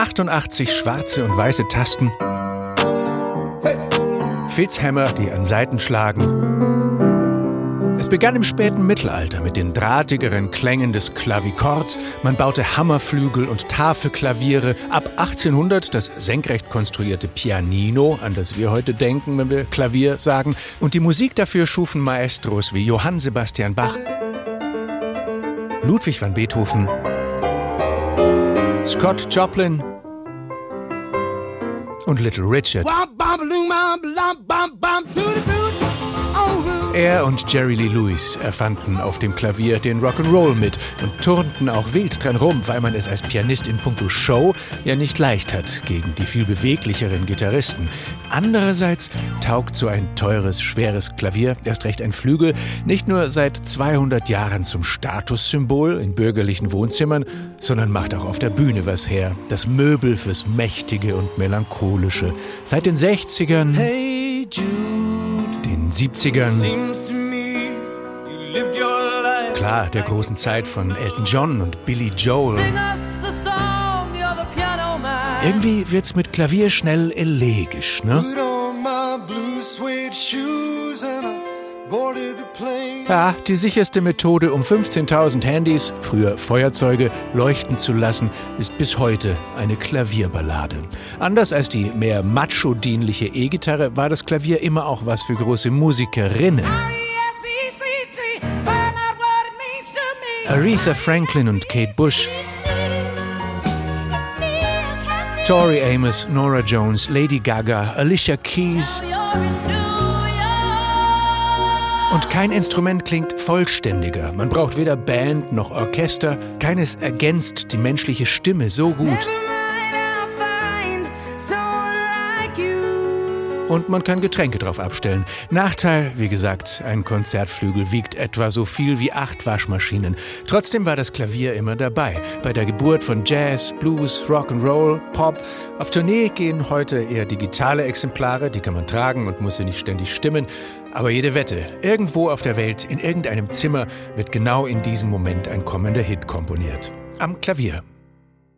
88 schwarze und weiße Tasten. Fitzhammer, die an Seiten schlagen. Es begann im späten Mittelalter mit den drahtigeren Klängen des Klavikords. Man baute Hammerflügel und Tafelklaviere. Ab 1800 das senkrecht konstruierte Pianino, an das wir heute denken, wenn wir Klavier sagen. Und die Musik dafür schufen Maestros wie Johann Sebastian Bach, Ludwig van Beethoven, Scott Joplin und Little Richard. Er und Jerry Lee Lewis erfanden auf dem Klavier den Rock'n'Roll mit und turnten auch wild dran rum, weil man es als Pianist in puncto Show ja nicht leicht hat gegen die viel beweglicheren Gitarristen. Andererseits taugt so ein teures, schweres Klavier, erst recht ein Flügel, nicht nur seit 200 Jahren zum Statussymbol in bürgerlichen Wohnzimmern, sondern macht auch auf der Bühne was her. Das Möbel fürs Mächtige und Melancholische. Seit den 60ern. Hey Jude den 70ern. Klar, der großen Zeit von Elton John und Billy Joel. Irgendwie wird's mit Klavier schnell elegisch, ne? Ja, die sicherste Methode, um 15.000 Handys, früher Feuerzeuge, leuchten zu lassen, ist bis heute eine Klavierballade. Anders als die mehr macho-dienliche E-Gitarre war das Klavier immer auch was für große Musikerinnen. Aretha Franklin und Kate Bush, Tori Amos, Nora Jones, Lady Gaga, Alicia Keys. Und kein Instrument klingt vollständiger. Man braucht weder Band noch Orchester. Keines ergänzt die menschliche Stimme so gut. Und man kann Getränke drauf abstellen. Nachteil, wie gesagt, ein Konzertflügel wiegt etwa so viel wie acht Waschmaschinen. Trotzdem war das Klavier immer dabei. Bei der Geburt von Jazz, Blues, Rock'n'Roll, Pop. Auf Tournee gehen heute eher digitale Exemplare, die kann man tragen und muss sie nicht ständig stimmen. Aber jede Wette, irgendwo auf der Welt, in irgendeinem Zimmer, wird genau in diesem Moment ein kommender Hit komponiert. Am Klavier.